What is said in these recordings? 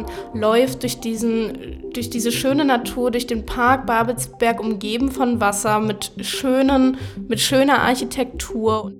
man läuft durch, diesen, durch diese schöne Natur, durch den Park Babelsberg umgeben von Wasser mit, schönen, mit schöner Architektur.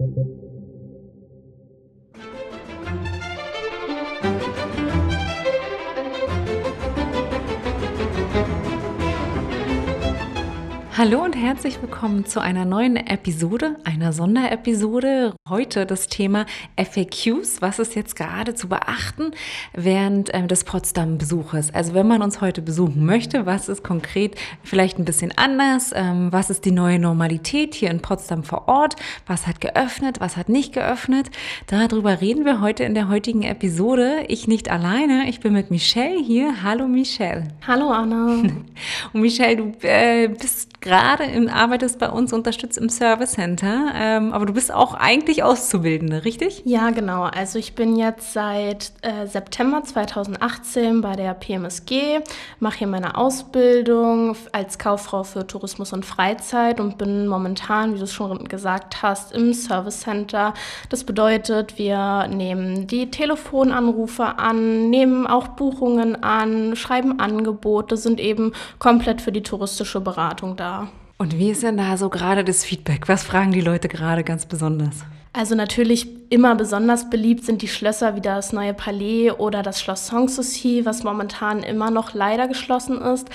Hallo und herzlich willkommen zu einer neuen Episode, einer Sonderepisode. Heute das Thema FAQs. Was ist jetzt gerade zu beachten während ähm, des Potsdam-Besuches? Also wenn man uns heute besuchen möchte, was ist konkret vielleicht ein bisschen anders? Ähm, was ist die neue Normalität hier in Potsdam vor Ort? Was hat geöffnet? Was hat nicht geöffnet? Darüber reden wir heute in der heutigen Episode. Ich nicht alleine, ich bin mit Michelle hier. Hallo Michelle. Hallo Anna. Und Michelle, du äh, bist gerade im, arbeitest bei uns, unterstützt im Service Center, ähm, aber du bist auch eigentlich Auszubildende, richtig? Ja, genau. Also ich bin jetzt seit äh, September 2018 bei der PMSG, mache hier meine Ausbildung als Kauffrau für Tourismus und Freizeit und bin momentan, wie du es schon gesagt hast, im Service Center. Das bedeutet, wir nehmen die Telefonanrufe an, nehmen auch Buchungen an, schreiben Angebote, sind eben komplett für die touristische Beratung da. Und wie ist denn da so gerade das Feedback? Was fragen die Leute gerade ganz besonders? Also natürlich immer besonders beliebt sind die Schlösser wie das neue Palais oder das Schloss Sanssouci, was momentan immer noch leider geschlossen ist.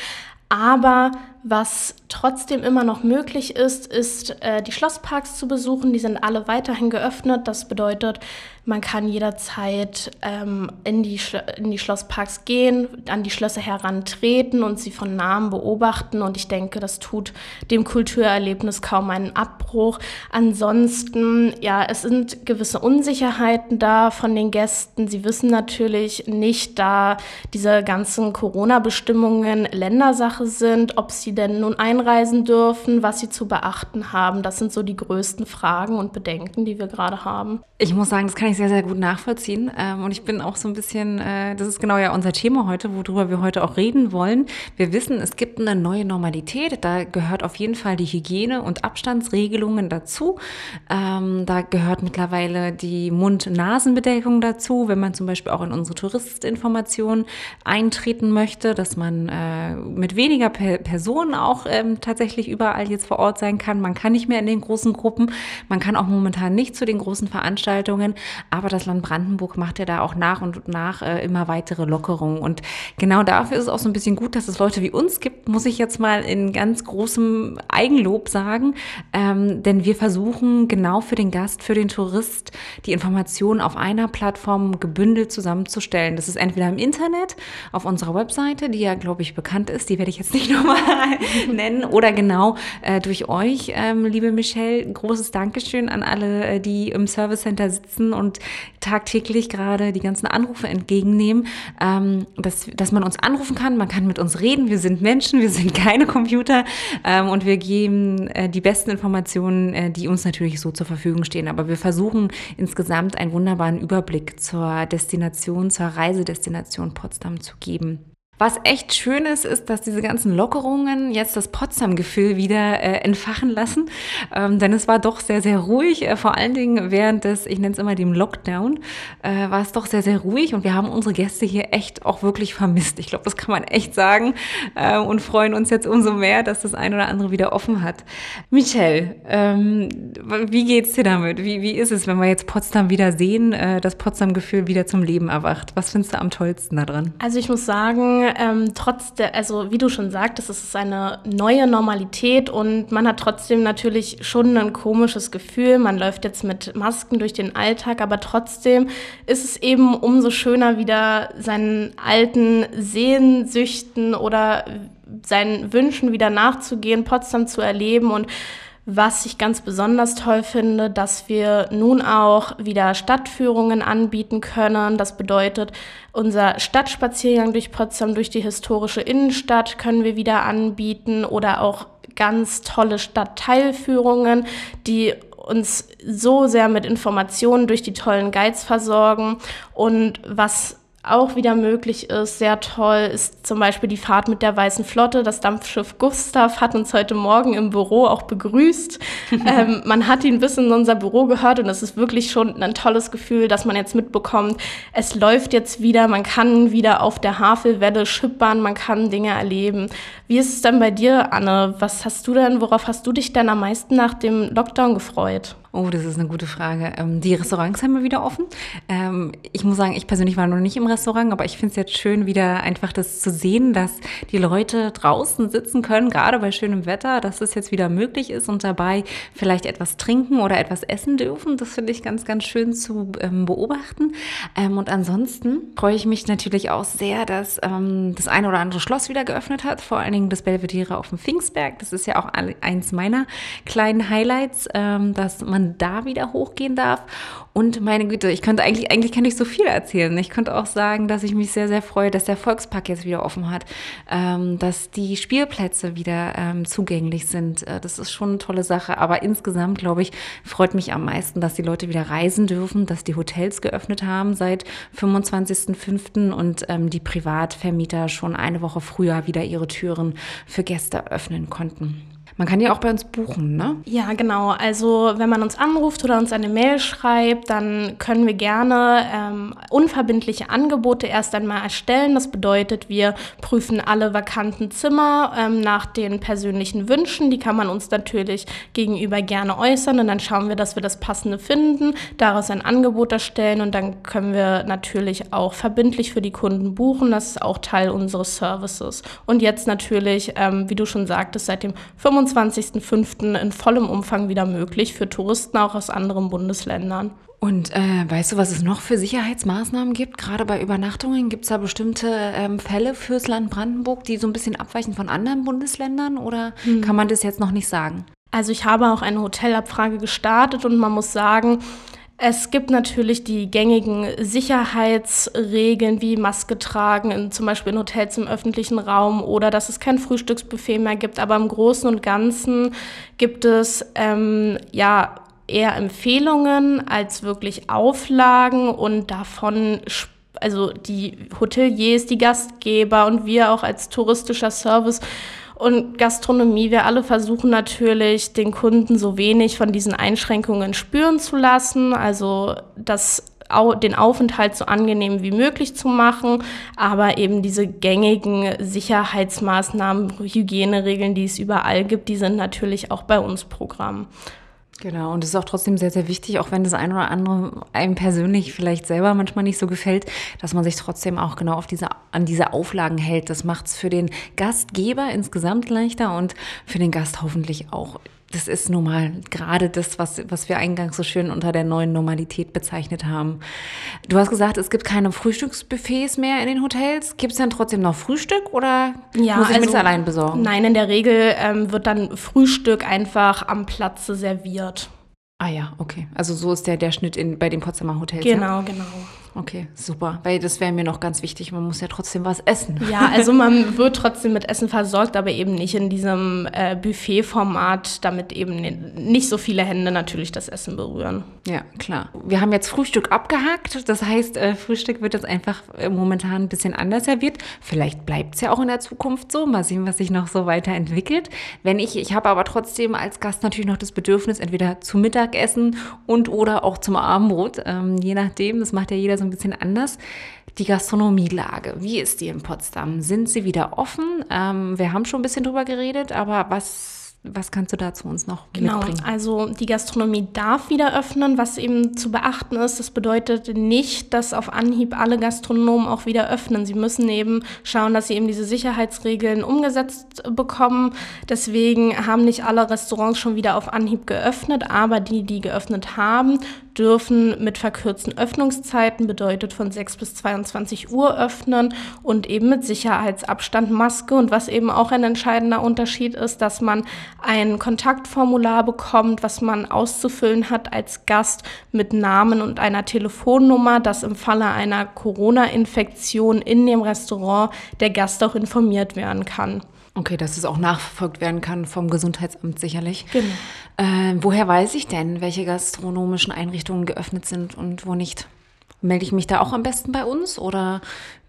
Aber was trotzdem immer noch möglich ist, ist äh, die Schlossparks zu besuchen. Die sind alle weiterhin geöffnet. Das bedeutet, man kann jederzeit ähm, in, die in die Schlossparks gehen, an die Schlösser herantreten und sie von Namen beobachten. Und ich denke, das tut dem Kulturerlebnis kaum einen Abbruch. Ansonsten, ja, es sind gewisse Unsicherheiten da von den Gästen. Sie wissen natürlich nicht, da diese ganzen Corona-Bestimmungen Ländersache sind, ob sie denn nun einreisen dürfen, was sie zu beachten haben. Das sind so die größten Fragen und Bedenken, die wir gerade haben. Ich muss sagen, das kann ich sehr, sehr gut nachvollziehen. Ähm, und ich bin auch so ein bisschen, äh, das ist genau ja unser Thema heute, worüber wir heute auch reden wollen. Wir wissen, es gibt eine neue Normalität. Da gehört auf jeden Fall die Hygiene- und Abstandsregelungen dazu. Ähm, da gehört mittlerweile die Mund-Nasen-Bedeckung dazu, wenn man zum Beispiel auch in unsere Touristinformationen eintreten möchte, dass man äh, mit weniger Personen Personen auch ähm, tatsächlich überall jetzt vor Ort sein kann. Man kann nicht mehr in den großen Gruppen, man kann auch momentan nicht zu den großen Veranstaltungen, aber das Land Brandenburg macht ja da auch nach und nach äh, immer weitere Lockerungen. Und genau dafür ist es auch so ein bisschen gut, dass es Leute wie uns gibt, muss ich jetzt mal in ganz großem Eigenlob sagen. Ähm, denn wir versuchen genau für den Gast, für den Tourist die Informationen auf einer Plattform gebündelt zusammenzustellen. Das ist entweder im Internet, auf unserer Webseite, die ja, glaube ich, bekannt ist, die werde ich jetzt nicht nochmal nennen oder genau äh, durch euch, ähm, liebe Michelle. Großes Dankeschön an alle, äh, die im Service Center sitzen und tagtäglich gerade die ganzen Anrufe entgegennehmen, ähm, dass, dass man uns anrufen kann, man kann mit uns reden. Wir sind Menschen, wir sind keine Computer ähm, und wir geben äh, die besten Informationen, äh, die uns natürlich so zur Verfügung stehen. Aber wir versuchen insgesamt einen wunderbaren Überblick zur Destination, zur Reisedestination Potsdam zu geben. Was echt schön ist, ist, dass diese ganzen Lockerungen jetzt das Potsdam-Gefühl wieder äh, entfachen lassen. Ähm, denn es war doch sehr, sehr ruhig. Äh, vor allen Dingen während des, ich nenne es immer dem Lockdown, äh, war es doch sehr, sehr ruhig. Und wir haben unsere Gäste hier echt auch wirklich vermisst. Ich glaube, das kann man echt sagen. Äh, und freuen uns jetzt umso mehr, dass das ein oder andere wieder offen hat. Michelle, ähm, wie geht's dir damit? Wie, wie ist es, wenn wir jetzt Potsdam wieder sehen, äh, das Potsdam-Gefühl wieder zum Leben erwacht? Was findest du am tollsten daran? Also ich muss sagen, ähm, trotz der, also wie du schon sagtest, es ist eine neue Normalität und man hat trotzdem natürlich schon ein komisches Gefühl. Man läuft jetzt mit Masken durch den Alltag, aber trotzdem ist es eben umso schöner, wieder seinen alten Sehnsüchten oder seinen Wünschen wieder nachzugehen, Potsdam zu erleben und was ich ganz besonders toll finde, dass wir nun auch wieder Stadtführungen anbieten können. Das bedeutet, unser Stadtspaziergang durch Potsdam, durch die historische Innenstadt können wir wieder anbieten oder auch ganz tolle Stadtteilführungen, die uns so sehr mit Informationen durch die tollen Guides versorgen und was auch wieder möglich ist, sehr toll, ist zum Beispiel die Fahrt mit der Weißen Flotte. Das Dampfschiff Gustav hat uns heute Morgen im Büro auch begrüßt. ähm, man hat ihn bis in unser Büro gehört und es ist wirklich schon ein tolles Gefühl, dass man jetzt mitbekommt, es läuft jetzt wieder, man kann wieder auf der Havelwelle schippern, man kann Dinge erleben. Wie ist es denn bei dir, Anne? Was hast du denn, worauf hast du dich denn am meisten nach dem Lockdown gefreut? Oh, das ist eine gute Frage. Ähm, die Restaurants haben wir wieder offen. Ähm, ich muss sagen, ich persönlich war noch nicht im Restaurant, aber ich finde es jetzt schön, wieder einfach das zu sehen, dass die Leute draußen sitzen können, gerade bei schönem Wetter, dass es jetzt wieder möglich ist und dabei vielleicht etwas trinken oder etwas essen dürfen. Das finde ich ganz, ganz schön zu ähm, beobachten. Ähm, und ansonsten freue ich mich natürlich auch sehr, dass ähm, das eine oder andere Schloss wieder geöffnet hat, vor allen Dingen das Belvedere auf dem Pfingstberg. Das ist ja auch eins meiner kleinen Highlights, ähm, dass man da wieder hochgehen darf. Und meine Güte, ich könnte eigentlich, eigentlich kann ich so viel erzählen. Ich könnte auch sagen, dass ich mich sehr, sehr freue, dass der Volkspark jetzt wieder offen hat, ähm, dass die Spielplätze wieder ähm, zugänglich sind. Äh, das ist schon eine tolle Sache. Aber insgesamt, glaube ich, freut mich am meisten, dass die Leute wieder reisen dürfen, dass die Hotels geöffnet haben seit 25.05. und ähm, die Privatvermieter schon eine Woche früher wieder ihre Türen für Gäste öffnen konnten. Man kann ja auch bei uns buchen, ne? Ja, genau. Also wenn man uns anruft oder uns eine Mail schreibt, dann können wir gerne ähm, unverbindliche Angebote erst einmal erstellen. Das bedeutet, wir prüfen alle vakanten Zimmer ähm, nach den persönlichen Wünschen. Die kann man uns natürlich gegenüber gerne äußern und dann schauen wir, dass wir das Passende finden, daraus ein Angebot erstellen und dann können wir natürlich auch verbindlich für die Kunden buchen. Das ist auch Teil unseres Services. Und jetzt natürlich, ähm, wie du schon sagtest, seit dem 25 25.05. in vollem Umfang wieder möglich für Touristen auch aus anderen Bundesländern. Und äh, weißt du, was es noch für Sicherheitsmaßnahmen gibt? Gerade bei Übernachtungen gibt es da bestimmte ähm, Fälle fürs Land Brandenburg, die so ein bisschen abweichen von anderen Bundesländern oder hm. kann man das jetzt noch nicht sagen? Also ich habe auch eine Hotelabfrage gestartet und man muss sagen, es gibt natürlich die gängigen Sicherheitsregeln wie Maske tragen, in, zum Beispiel in Hotels im öffentlichen Raum oder dass es kein Frühstücksbuffet mehr gibt. Aber im Großen und Ganzen gibt es ähm, ja eher Empfehlungen als wirklich Auflagen und davon also die Hoteliers, die Gastgeber und wir auch als touristischer Service und Gastronomie, wir alle versuchen natürlich, den Kunden so wenig von diesen Einschränkungen spüren zu lassen, also das den Aufenthalt so angenehm wie möglich zu machen, aber eben diese gängigen Sicherheitsmaßnahmen, Hygieneregeln, die es überall gibt, die sind natürlich auch bei uns Programm. Genau, und es ist auch trotzdem sehr, sehr wichtig, auch wenn das eine oder andere einem persönlich vielleicht selber manchmal nicht so gefällt, dass man sich trotzdem auch genau auf diese, an diese Auflagen hält. Das macht es für den Gastgeber insgesamt leichter und für den Gast hoffentlich auch das ist nun mal gerade das, was, was wir eingangs so schön unter der neuen Normalität bezeichnet haben. Du hast gesagt, es gibt keine Frühstücksbuffets mehr in den Hotels. Gibt es dann trotzdem noch Frühstück oder ja, muss ich also, mir das allein besorgen? Nein, in der Regel ähm, wird dann Frühstück einfach am Platze serviert. Ah ja, okay. Also so ist der, der Schnitt in, bei den Potsdamer Hotels. Genau, ja? genau. Okay, super. Weil das wäre mir noch ganz wichtig. Man muss ja trotzdem was essen. Ja, also man wird trotzdem mit Essen versorgt, aber eben nicht in diesem äh, Buffet-Format, damit eben nicht so viele Hände natürlich das Essen berühren. Ja, klar. Wir haben jetzt Frühstück abgehakt. Das heißt, äh, Frühstück wird jetzt einfach äh, momentan ein bisschen anders serviert. Vielleicht bleibt es ja auch in der Zukunft so. Mal sehen, was sich noch so weiterentwickelt. Wenn ich, ich habe aber trotzdem als Gast natürlich noch das Bedürfnis, entweder zu Mittagessen und oder auch zum Abendbrot. Ähm, je nachdem, das macht ja jeder so ein bisschen anders. Die Gastronomielage, wie ist die in Potsdam? Sind sie wieder offen? Ähm, wir haben schon ein bisschen drüber geredet, aber was was kannst du dazu uns noch genau, mitbringen? Genau, also die Gastronomie darf wieder öffnen, was eben zu beachten ist. Das bedeutet nicht, dass auf Anhieb alle Gastronomen auch wieder öffnen. Sie müssen eben schauen, dass sie eben diese Sicherheitsregeln umgesetzt bekommen. Deswegen haben nicht alle Restaurants schon wieder auf Anhieb geöffnet, aber die, die geöffnet haben, dürfen mit verkürzten Öffnungszeiten, bedeutet von 6 bis 22 Uhr öffnen und eben mit Sicherheitsabstand, Maske und was eben auch ein entscheidender Unterschied ist, dass man ein Kontaktformular bekommt, was man auszufüllen hat als Gast mit Namen und einer Telefonnummer, dass im Falle einer Corona-Infektion in dem Restaurant der Gast auch informiert werden kann. Okay, dass es auch nachverfolgt werden kann vom Gesundheitsamt sicherlich. Genau. Äh, woher weiß ich denn, welche gastronomischen Einrichtungen geöffnet sind und wo nicht? Melde ich mich da auch am besten bei uns oder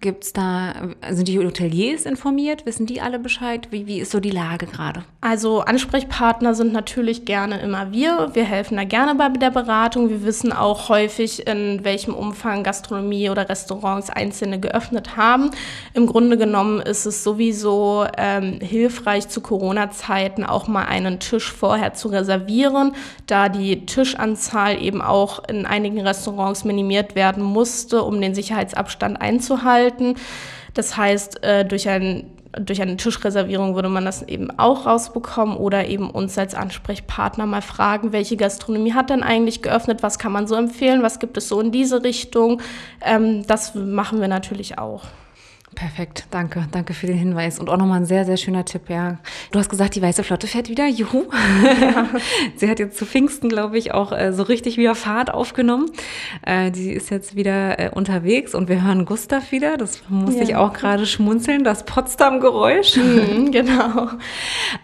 Gibt's da, sind die Hoteliers informiert? Wissen die alle Bescheid? Wie, wie ist so die Lage gerade? Also Ansprechpartner sind natürlich gerne immer wir. Wir helfen da gerne bei der Beratung. Wir wissen auch häufig, in welchem Umfang Gastronomie oder Restaurants einzelne geöffnet haben. Im Grunde genommen ist es sowieso ähm, hilfreich zu Corona-Zeiten auch mal einen Tisch vorher zu reservieren, da die Tischanzahl eben auch in einigen Restaurants minimiert werden musste, um den Sicherheitsabstand einzuhalten halten. Das heißt, äh, durch, ein, durch eine Tischreservierung würde man das eben auch rausbekommen oder eben uns als Ansprechpartner mal fragen, welche Gastronomie hat denn eigentlich geöffnet, was kann man so empfehlen, was gibt es so in diese Richtung. Ähm, das machen wir natürlich auch. Perfekt, danke, danke für den Hinweis. Und auch nochmal ein sehr, sehr schöner Tipp, ja. Du hast gesagt, die Weiße Flotte fährt wieder, juhu. Ja. Sie hat jetzt zu Pfingsten, glaube ich, auch äh, so richtig wieder Fahrt aufgenommen. Äh, die ist jetzt wieder äh, unterwegs und wir hören Gustav wieder. Das musste ja. ich auch gerade schmunzeln, das Potsdam-Geräusch. Mhm, genau.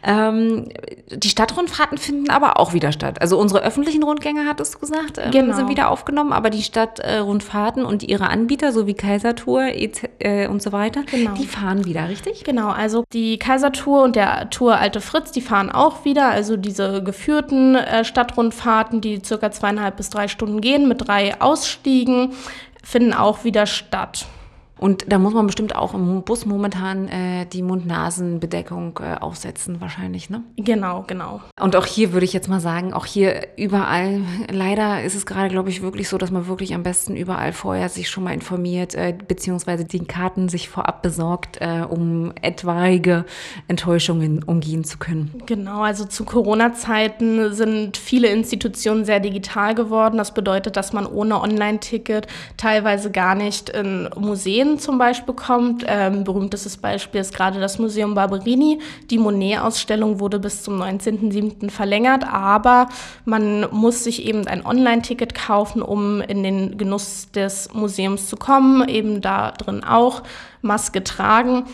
ähm, die Stadtrundfahrten finden aber auch wieder statt. Also unsere öffentlichen Rundgänge, hattest du gesagt, ähm, genau. sind wieder aufgenommen, aber die Stadtrundfahrten und ihre Anbieter, so wie Kaisertour äh, und so weiter, weiter, genau. die fahren wieder, richtig? Genau, also die Kaisertour und der Tour Alte Fritz, die fahren auch wieder. Also diese geführten äh, Stadtrundfahrten, die circa zweieinhalb bis drei Stunden gehen mit drei Ausstiegen, finden auch wieder statt. Und da muss man bestimmt auch im Bus momentan äh, die Mund-Nasen-Bedeckung äh, aufsetzen, wahrscheinlich, ne? Genau, genau. Und auch hier würde ich jetzt mal sagen, auch hier überall, leider ist es gerade, glaube ich, wirklich so, dass man wirklich am besten überall vorher sich schon mal informiert, äh, beziehungsweise die Karten sich vorab besorgt, äh, um etwaige Enttäuschungen umgehen zu können. Genau, also zu Corona-Zeiten sind viele Institutionen sehr digital geworden. Das bedeutet, dass man ohne Online-Ticket teilweise gar nicht in Museen zum Beispiel kommt. Ähm, berühmtestes Beispiel ist gerade das Museum Barberini. Die Monet-Ausstellung wurde bis zum 19.07. verlängert, aber man muss sich eben ein Online-Ticket kaufen, um in den Genuss des Museums zu kommen, eben da drin auch Maske tragen.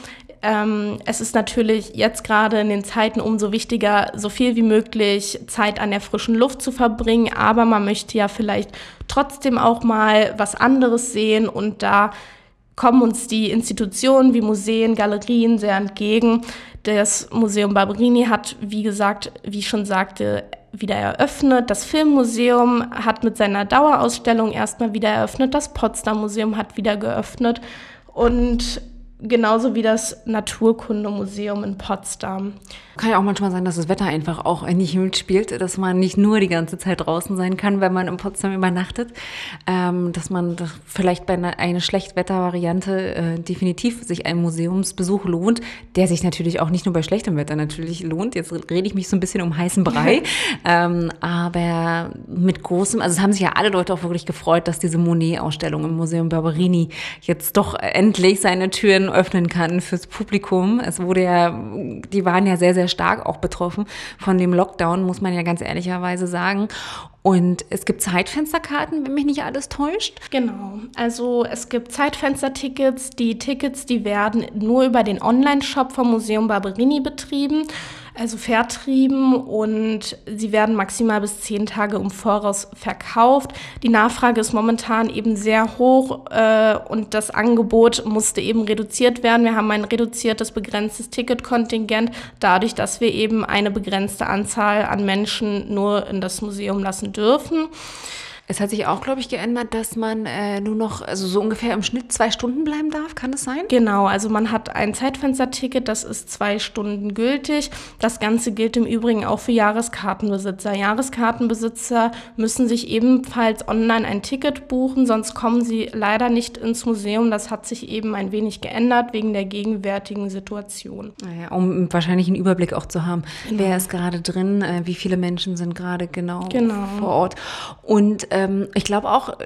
Ähm, es ist natürlich jetzt gerade in den Zeiten umso wichtiger, so viel wie möglich Zeit an der frischen Luft zu verbringen, aber man möchte ja vielleicht trotzdem auch mal was anderes sehen und da kommen uns die Institutionen wie Museen, Galerien sehr entgegen. Das Museum Barberini hat, wie gesagt, wie ich schon sagte, wieder eröffnet. Das Filmmuseum hat mit seiner Dauerausstellung erstmal wieder eröffnet. Das Potsdam Museum hat wieder geöffnet. Und genauso wie das Naturkundemuseum in Potsdam. Kann ja auch manchmal sein, dass das Wetter einfach auch nicht mitspielt, dass man nicht nur die ganze Zeit draußen sein kann, wenn man in Potsdam übernachtet, ähm, dass man vielleicht bei einer, einer Schlechtwettervariante äh, definitiv sich ein Museumsbesuch lohnt, der sich natürlich auch nicht nur bei schlechtem Wetter natürlich lohnt. Jetzt rede ich mich so ein bisschen um heißen Brei, ähm, aber mit großem, also es haben sich ja alle Leute auch wirklich gefreut, dass diese Monet-Ausstellung im Museum Barberini jetzt doch endlich seine Türen öffnen kann fürs Publikum. Es wurde ja, die waren ja sehr, sehr stark auch betroffen von dem Lockdown, muss man ja ganz ehrlicherweise sagen. Und es gibt Zeitfensterkarten, wenn mich nicht alles täuscht. Genau. Also es gibt Zeitfenstertickets. Die Tickets, die werden nur über den Online-Shop vom Museum Barberini betrieben also vertrieben und sie werden maximal bis zehn Tage im Voraus verkauft. Die Nachfrage ist momentan eben sehr hoch äh, und das Angebot musste eben reduziert werden. Wir haben ein reduziertes, begrenztes Ticketkontingent, dadurch, dass wir eben eine begrenzte Anzahl an Menschen nur in das Museum lassen dürfen. Es hat sich auch, glaube ich, geändert, dass man äh, nur noch, also so ungefähr im Schnitt zwei Stunden bleiben darf. Kann das sein? Genau, also man hat ein Zeitfensterticket, das ist zwei Stunden gültig. Das Ganze gilt im Übrigen auch für Jahreskartenbesitzer. Jahreskartenbesitzer müssen sich ebenfalls online ein Ticket buchen, sonst kommen sie leider nicht ins Museum. Das hat sich eben ein wenig geändert wegen der gegenwärtigen Situation. Naja, um wahrscheinlich einen Überblick auch zu haben, genau. wer ist gerade drin, äh, wie viele Menschen sind gerade genau, genau, vor Ort. Und äh, ähm, ich glaube auch,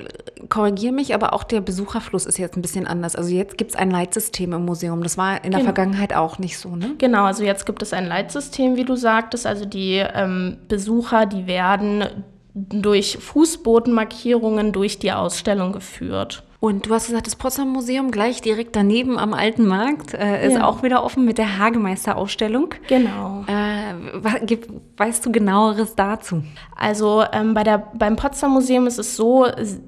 korrigiere mich, aber auch der Besucherfluss ist jetzt ein bisschen anders. Also jetzt gibt es ein Leitsystem im Museum. Das war in der genau. Vergangenheit auch nicht so, ne? Genau, also jetzt gibt es ein Leitsystem, wie du sagtest. Also die ähm, Besucher, die werden durch Fußbodenmarkierungen durch die Ausstellung geführt. Und du hast gesagt, das Potsdam Museum gleich direkt daneben am Alten Markt äh, ist ja. auch wieder offen mit der Hagemeister-Ausstellung. Genau. Äh, weißt du genaueres dazu? Also ähm, bei der, beim Potsdam Museum ist es so,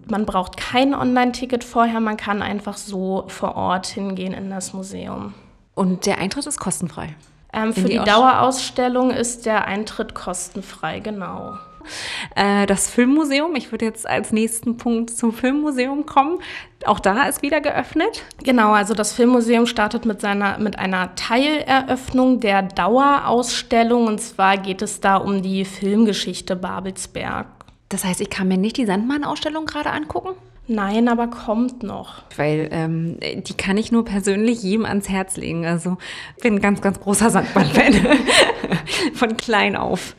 man braucht kein Online-Ticket vorher, man kann einfach so vor Ort hingehen in das Museum. Und der Eintritt ist kostenfrei? Ähm, für die, die Dauerausstellung ist der Eintritt kostenfrei, genau. Äh, das Filmmuseum, ich würde jetzt als nächsten Punkt zum Filmmuseum kommen. Auch da ist wieder geöffnet. Genau, also das Filmmuseum startet mit, seiner, mit einer Teileröffnung der Dauerausstellung. Und zwar geht es da um die Filmgeschichte Babelsberg. Das heißt, ich kann mir nicht die Sandmann-Ausstellung gerade angucken? Nein, aber kommt noch. Weil ähm, die kann ich nur persönlich jedem ans Herz legen. Also ich bin ein ganz, ganz großer Sandmann-Fan. Von klein auf.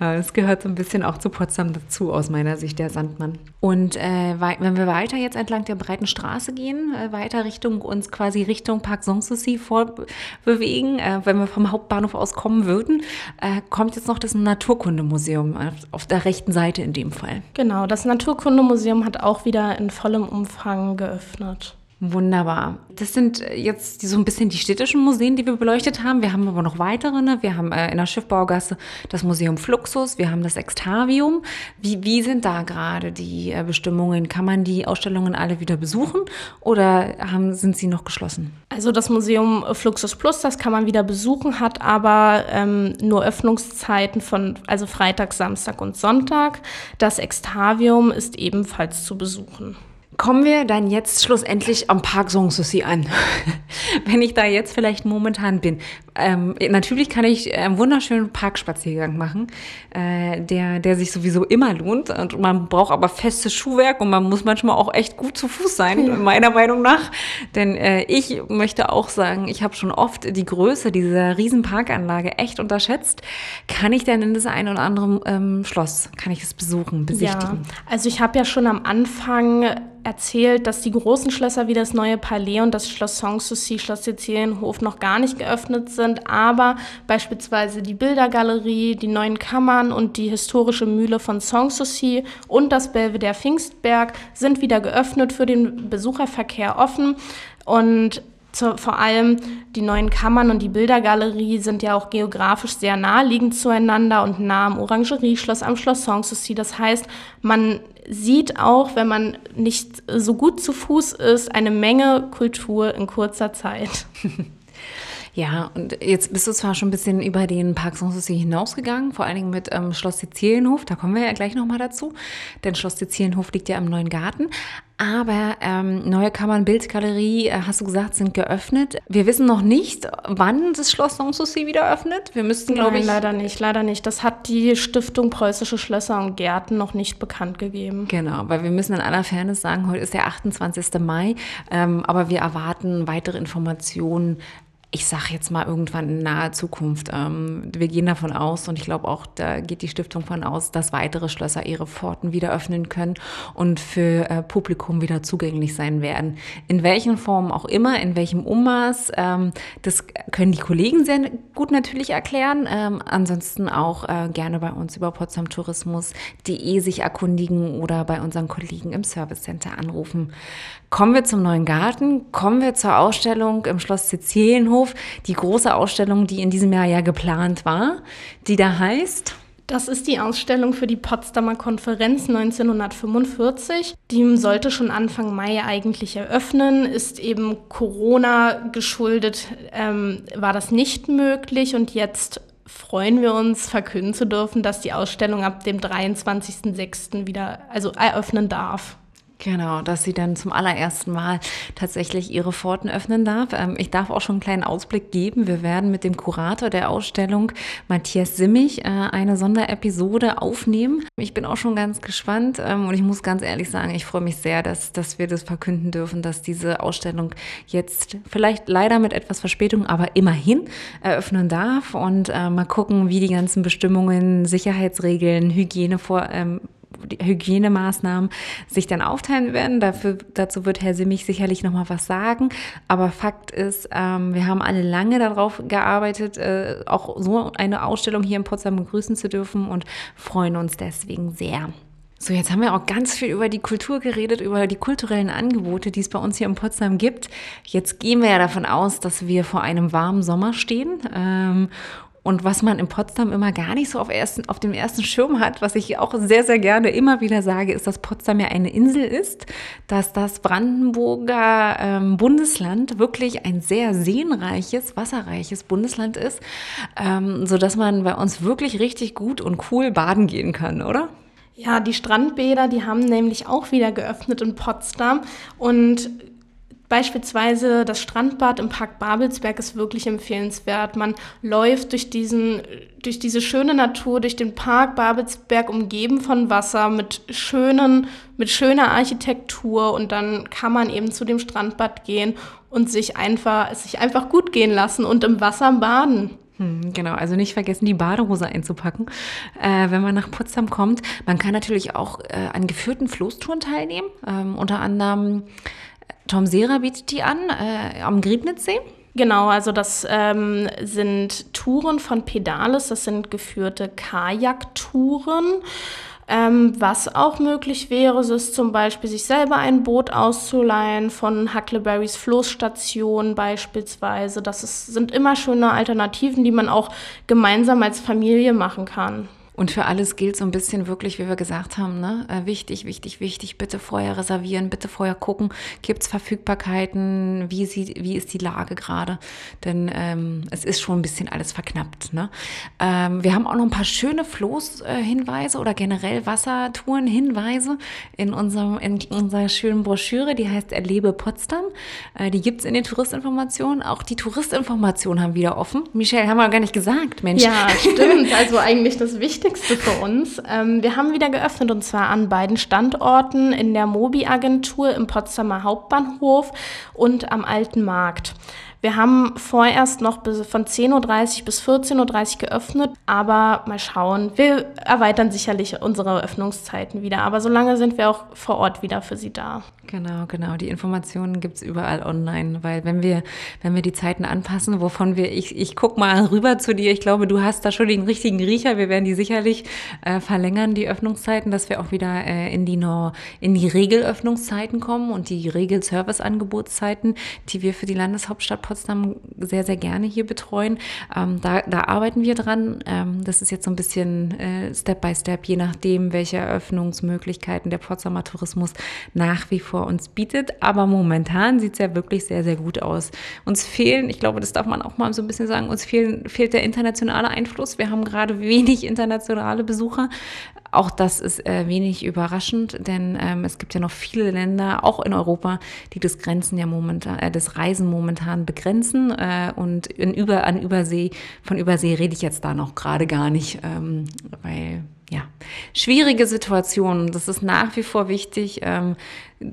Äh, es gehört so ein bisschen auch zu Potsdam dazu, aus meiner Sicht, der Sandmann. Und äh, wenn wir weiter jetzt entlang der breiten Straße gehen, äh, weiter Richtung uns quasi Richtung Park Sanssouci vorbewegen, äh, wenn wir vom Hauptbahnhof aus kommen würden, äh, kommt jetzt noch das Naturkundemuseum auf, auf der rechten Seite in dem Fall. Genau, das Naturkundemuseum hat auch wieder in vollem Umfang geöffnet. Wunderbar. Das sind jetzt so ein bisschen die städtischen Museen, die wir beleuchtet haben. Wir haben aber noch weitere. Ne? Wir haben äh, in der Schiffbaugasse das Museum Fluxus, wir haben das Extavium. Wie, wie sind da gerade die äh, Bestimmungen? Kann man die Ausstellungen alle wieder besuchen oder haben, sind sie noch geschlossen? Also das Museum Fluxus Plus, das kann man wieder besuchen, hat aber ähm, nur Öffnungszeiten von also Freitag, Samstag und Sonntag. Das Extavium ist ebenfalls zu besuchen. Kommen wir dann jetzt schlussendlich am Park Sanssouci an. Wenn ich da jetzt vielleicht momentan bin. Ähm, natürlich kann ich einen wunderschönen Parkspaziergang machen, äh, der, der sich sowieso immer lohnt. Und man braucht aber festes Schuhwerk und man muss manchmal auch echt gut zu Fuß sein, ja. meiner Meinung nach. Denn äh, ich möchte auch sagen, ich habe schon oft die Größe dieser riesen Parkanlage echt unterschätzt. Kann ich denn in das ein oder andere ähm, Schloss, kann ich es besuchen, besichtigen? Ja, also ich habe ja schon am Anfang erzählt, dass die großen Schlösser wie das neue Palais und das Schloss Sanssouci, Schloss Sizilienhof noch gar nicht geöffnet sind, aber beispielsweise die Bildergalerie, die neuen Kammern und die historische Mühle von Sanssouci und das Belvedere Pfingstberg sind wieder geöffnet für den Besucherverkehr offen. Und zu, vor allem die neuen Kammern und die Bildergalerie sind ja auch geografisch sehr naheliegend zueinander und nah am Orangerieschloss, am Schloss Sanssouci. Das heißt, man sieht auch, wenn man nicht so gut zu Fuß ist, eine Menge Kultur in kurzer Zeit. Ja, und jetzt bist du zwar schon ein bisschen über den Park Sanssouci hinausgegangen, vor allen Dingen mit ähm, Schloss Sizilienhof, da kommen wir ja gleich nochmal dazu, denn Schloss Sizilienhof liegt ja im neuen Garten. Aber ähm, Neue Kammern Bildgalerie, äh, hast du gesagt, sind geöffnet. Wir wissen noch nicht, wann das Schloss Sanssouci wieder öffnet. Wir müssten, glaube ich. leider nicht, leider nicht. Das hat die Stiftung Preußische Schlösser und Gärten noch nicht bekannt gegeben. Genau, weil wir müssen in aller Fairness sagen, heute ist der 28. Mai, ähm, aber wir erwarten weitere Informationen ich sage jetzt mal irgendwann in naher Zukunft. Ähm, wir gehen davon aus und ich glaube auch, da geht die Stiftung von aus, dass weitere Schlösser ihre Pforten wieder öffnen können und für äh, Publikum wieder zugänglich sein werden. In welchen Formen auch immer, in welchem Ummaß, ähm, das können die Kollegen sehr gut natürlich erklären. Ähm, ansonsten auch äh, gerne bei uns über potsdamtourismus.de sich erkundigen oder bei unseren Kollegen im Service Center anrufen. Kommen wir zum neuen Garten, kommen wir zur Ausstellung im Schloss Sizilienhof, die große Ausstellung, die in diesem Jahr ja geplant war, die da heißt. Das ist die Ausstellung für die Potsdamer Konferenz 1945. Die sollte schon Anfang Mai eigentlich eröffnen, ist eben Corona geschuldet, ähm, war das nicht möglich und jetzt freuen wir uns, verkünden zu dürfen, dass die Ausstellung ab dem 23.06. wieder also eröffnen darf. Genau, dass sie dann zum allerersten Mal tatsächlich ihre Pforten öffnen darf. Ähm, ich darf auch schon einen kleinen Ausblick geben. Wir werden mit dem Kurator der Ausstellung, Matthias Simmig, äh, eine Sonderepisode aufnehmen. Ich bin auch schon ganz gespannt ähm, und ich muss ganz ehrlich sagen, ich freue mich sehr, dass, dass wir das verkünden dürfen, dass diese Ausstellung jetzt vielleicht leider mit etwas Verspätung, aber immerhin eröffnen darf und äh, mal gucken, wie die ganzen Bestimmungen, Sicherheitsregeln, Hygiene vor, ähm, Hygienemaßnahmen sich dann aufteilen werden. Dafür, dazu wird Herr Simmig sicherlich noch mal was sagen. Aber Fakt ist, ähm, wir haben alle lange darauf gearbeitet, äh, auch so eine Ausstellung hier in Potsdam begrüßen zu dürfen und freuen uns deswegen sehr. So, jetzt haben wir auch ganz viel über die Kultur geredet, über die kulturellen Angebote, die es bei uns hier in Potsdam gibt. Jetzt gehen wir ja davon aus, dass wir vor einem warmen Sommer stehen. Ähm, Und was man in Potsdam immer gar nicht so auf, ersten, auf dem ersten Schirm hat, was ich auch sehr, sehr gerne immer wieder sage, ist, dass Potsdam ja eine Insel ist, dass das Brandenburger ähm, Bundesland wirklich ein sehr seenreiches, wasserreiches Bundesland ist, ähm, sodass man bei uns wirklich richtig gut und cool baden gehen kann, oder? Ja, die Strandbäder, die haben nämlich auch wieder geöffnet in Potsdam und Beispielsweise das Strandbad im Park Babelsberg ist wirklich empfehlenswert. Man läuft durch, diesen, durch diese schöne Natur, durch den Park Babelsberg umgeben von Wasser mit, schönen, mit schöner Architektur und dann kann man eben zu dem Strandbad gehen und sich einfach, sich einfach gut gehen lassen und im Wasser baden. Hm, genau, also nicht vergessen, die Badehose einzupacken, äh, wenn man nach Potsdam kommt. Man kann natürlich auch äh, an geführten Floßtouren teilnehmen. Ähm, unter anderem Tom Sera bietet die an äh, am Griebnitzsee. Genau, also das ähm, sind Touren von Pedales, das sind geführte Kajaktouren. Ähm, was auch möglich wäre, ist zum Beispiel, sich selber ein Boot auszuleihen von Huckleberrys Floßstation beispielsweise. Das ist, sind immer schöne Alternativen, die man auch gemeinsam als Familie machen kann. Und für alles gilt so ein bisschen wirklich, wie wir gesagt haben, ne? Äh, wichtig, wichtig, wichtig, bitte vorher reservieren, bitte vorher gucken, gibt es Verfügbarkeiten, wie, sie, wie ist die Lage gerade? Denn ähm, es ist schon ein bisschen alles verknappt. Ne? Ähm, wir haben auch noch ein paar schöne Floßhinweise oder generell Wassertouren-Hinweise in, unserem, in unserer schönen Broschüre, die heißt Erlebe Potsdam. Äh, die gibt es in den Touristinformationen. Auch die Touristinformationen haben wieder offen. Michelle, haben wir gar nicht gesagt, Mensch. Ja, stimmt. Also eigentlich das Wichtigste Wichtigste für uns. Ähm, wir haben wieder geöffnet und zwar an beiden Standorten in der Mobi-Agentur im Potsdamer Hauptbahnhof und am Alten Markt. Wir haben vorerst noch von 10.30 Uhr bis 14.30 Uhr geöffnet, aber mal schauen. Wir erweitern sicherlich unsere Öffnungszeiten wieder, aber solange sind wir auch vor Ort wieder für Sie da. Genau, genau. Die Informationen gibt es überall online, weil wenn wir, wenn wir die Zeiten anpassen, wovon wir, ich, ich guck mal rüber zu dir, ich glaube, du hast da schon den richtigen Riecher. Wir werden die sicherlich äh, verlängern, die Öffnungszeiten, dass wir auch wieder äh, in die no, in die Regelöffnungszeiten kommen und die Regel-Service-Angebotszeiten, die wir für die Landeshauptstadt Potsdam sehr, sehr gerne hier betreuen. Ähm, da, da arbeiten wir dran. Ähm, das ist jetzt so ein bisschen äh, Step by Step, je nachdem, welche Eröffnungsmöglichkeiten der Potsdamer Tourismus nach wie vor uns bietet. Aber momentan sieht es ja wirklich sehr, sehr gut aus. Uns fehlen, ich glaube, das darf man auch mal so ein bisschen sagen, uns fehlen, fehlt der internationale Einfluss. Wir haben gerade wenig internationale Besucher. Auch das ist äh, wenig überraschend, denn ähm, es gibt ja noch viele Länder, auch in Europa, die das Grenzen ja momentan, äh, das Reisen momentan begrenzen. Äh, und in über, an Übersee, von Übersee rede ich jetzt da noch gerade gar nicht, ähm, weil ja, schwierige Situationen. Das ist nach wie vor wichtig. Ähm,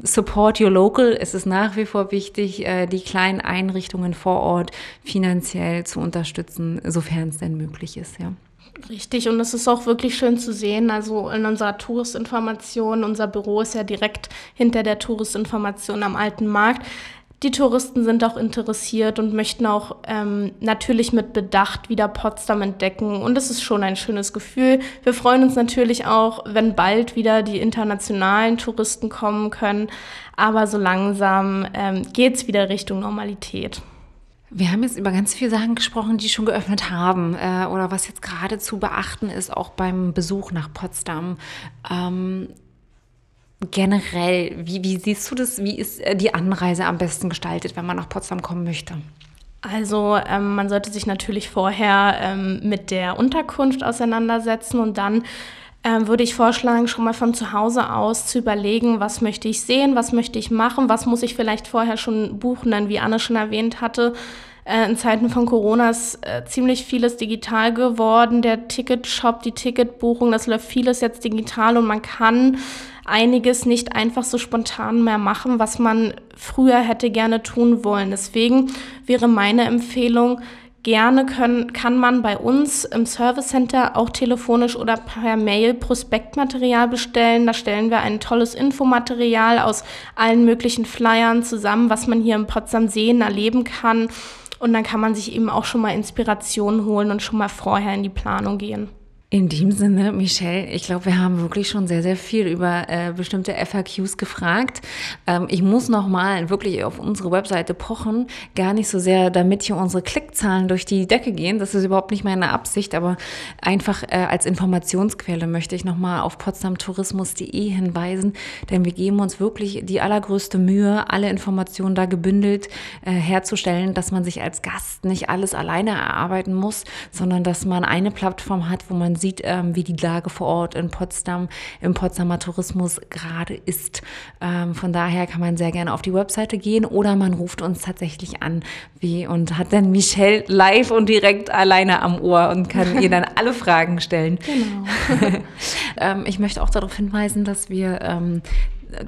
support your local. Es ist nach wie vor wichtig, äh, die kleinen Einrichtungen vor Ort finanziell zu unterstützen, sofern es denn möglich ist, ja. Richtig, und es ist auch wirklich schön zu sehen. Also in unserer Touristinformation, unser Büro ist ja direkt hinter der Touristinformation am Alten Markt. Die Touristen sind auch interessiert und möchten auch ähm, natürlich mit Bedacht wieder Potsdam entdecken. Und es ist schon ein schönes Gefühl. Wir freuen uns natürlich auch, wenn bald wieder die internationalen Touristen kommen können. Aber so langsam ähm, geht es wieder Richtung Normalität. Wir haben jetzt über ganz viele Sachen gesprochen, die schon geöffnet haben äh, oder was jetzt gerade zu beachten ist, auch beim Besuch nach Potsdam. Ähm, generell, wie, wie siehst du das? Wie ist äh, die Anreise am besten gestaltet, wenn man nach Potsdam kommen möchte? Also ähm, man sollte sich natürlich vorher ähm, mit der Unterkunft auseinandersetzen und dann ähm, würde ich vorschlagen, schon mal von zu Hause aus zu überlegen, was möchte ich sehen, was möchte ich machen, was muss ich vielleicht vorher schon buchen, denn wie Anne schon erwähnt hatte, äh, in Zeiten von Corona ist äh, ziemlich vieles digital geworden. Der Ticketshop, die Ticketbuchung, das läuft vieles jetzt digital und man kann einiges nicht einfach so spontan mehr machen, was man früher hätte gerne tun wollen. Deswegen wäre meine Empfehlung, Gerne können, kann man bei uns im Service Center auch telefonisch oder per Mail Prospektmaterial bestellen. Da stellen wir ein tolles Infomaterial aus allen möglichen Flyern zusammen, was man hier in Potsdam sehen, erleben kann. Und dann kann man sich eben auch schon mal Inspiration holen und schon mal vorher in die Planung gehen. In dem Sinne, Michelle, ich glaube, wir haben wirklich schon sehr, sehr viel über äh, bestimmte FAQs gefragt. Ähm, ich muss nochmal wirklich auf unsere Webseite pochen, gar nicht so sehr, damit hier unsere Klickzahlen durch die Decke gehen. Das ist überhaupt nicht meine Absicht, aber einfach äh, als Informationsquelle möchte ich nochmal auf potsdamtourismus.de hinweisen, denn wir geben uns wirklich die allergrößte Mühe, alle Informationen da gebündelt äh, herzustellen, dass man sich als Gast nicht alles alleine erarbeiten muss, sondern dass man eine Plattform hat, wo man sieht, ähm, wie die Lage vor Ort in Potsdam, im Potsdamer Tourismus gerade ist. Ähm, von daher kann man sehr gerne auf die Webseite gehen oder man ruft uns tatsächlich an wie und hat dann Michelle live und direkt alleine am Ohr und kann ihr dann alle Fragen stellen. Genau. ähm, ich möchte auch darauf hinweisen, dass wir ähm,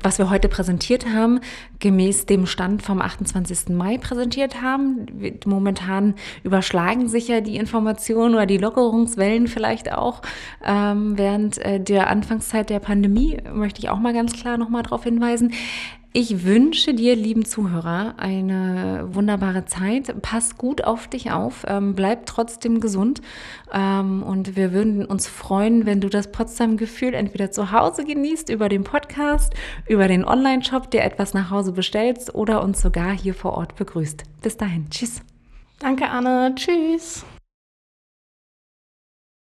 was wir heute präsentiert haben, gemäß dem Stand vom 28. Mai präsentiert haben. Momentan überschlagen sich ja die Informationen oder die Lockerungswellen vielleicht auch. Ähm, während äh, der Anfangszeit der Pandemie möchte ich auch mal ganz klar nochmal darauf hinweisen. Ich wünsche dir, lieben Zuhörer, eine wunderbare Zeit. Pass gut auf dich auf, ähm, bleib trotzdem gesund ähm, und wir würden uns freuen, wenn du das Potsdam-Gefühl entweder zu Hause genießt, über den Podcast, über den Online-Shop, dir etwas nach Hause bestellst oder uns sogar hier vor Ort begrüßt. Bis dahin, tschüss. Danke, Anne. Tschüss.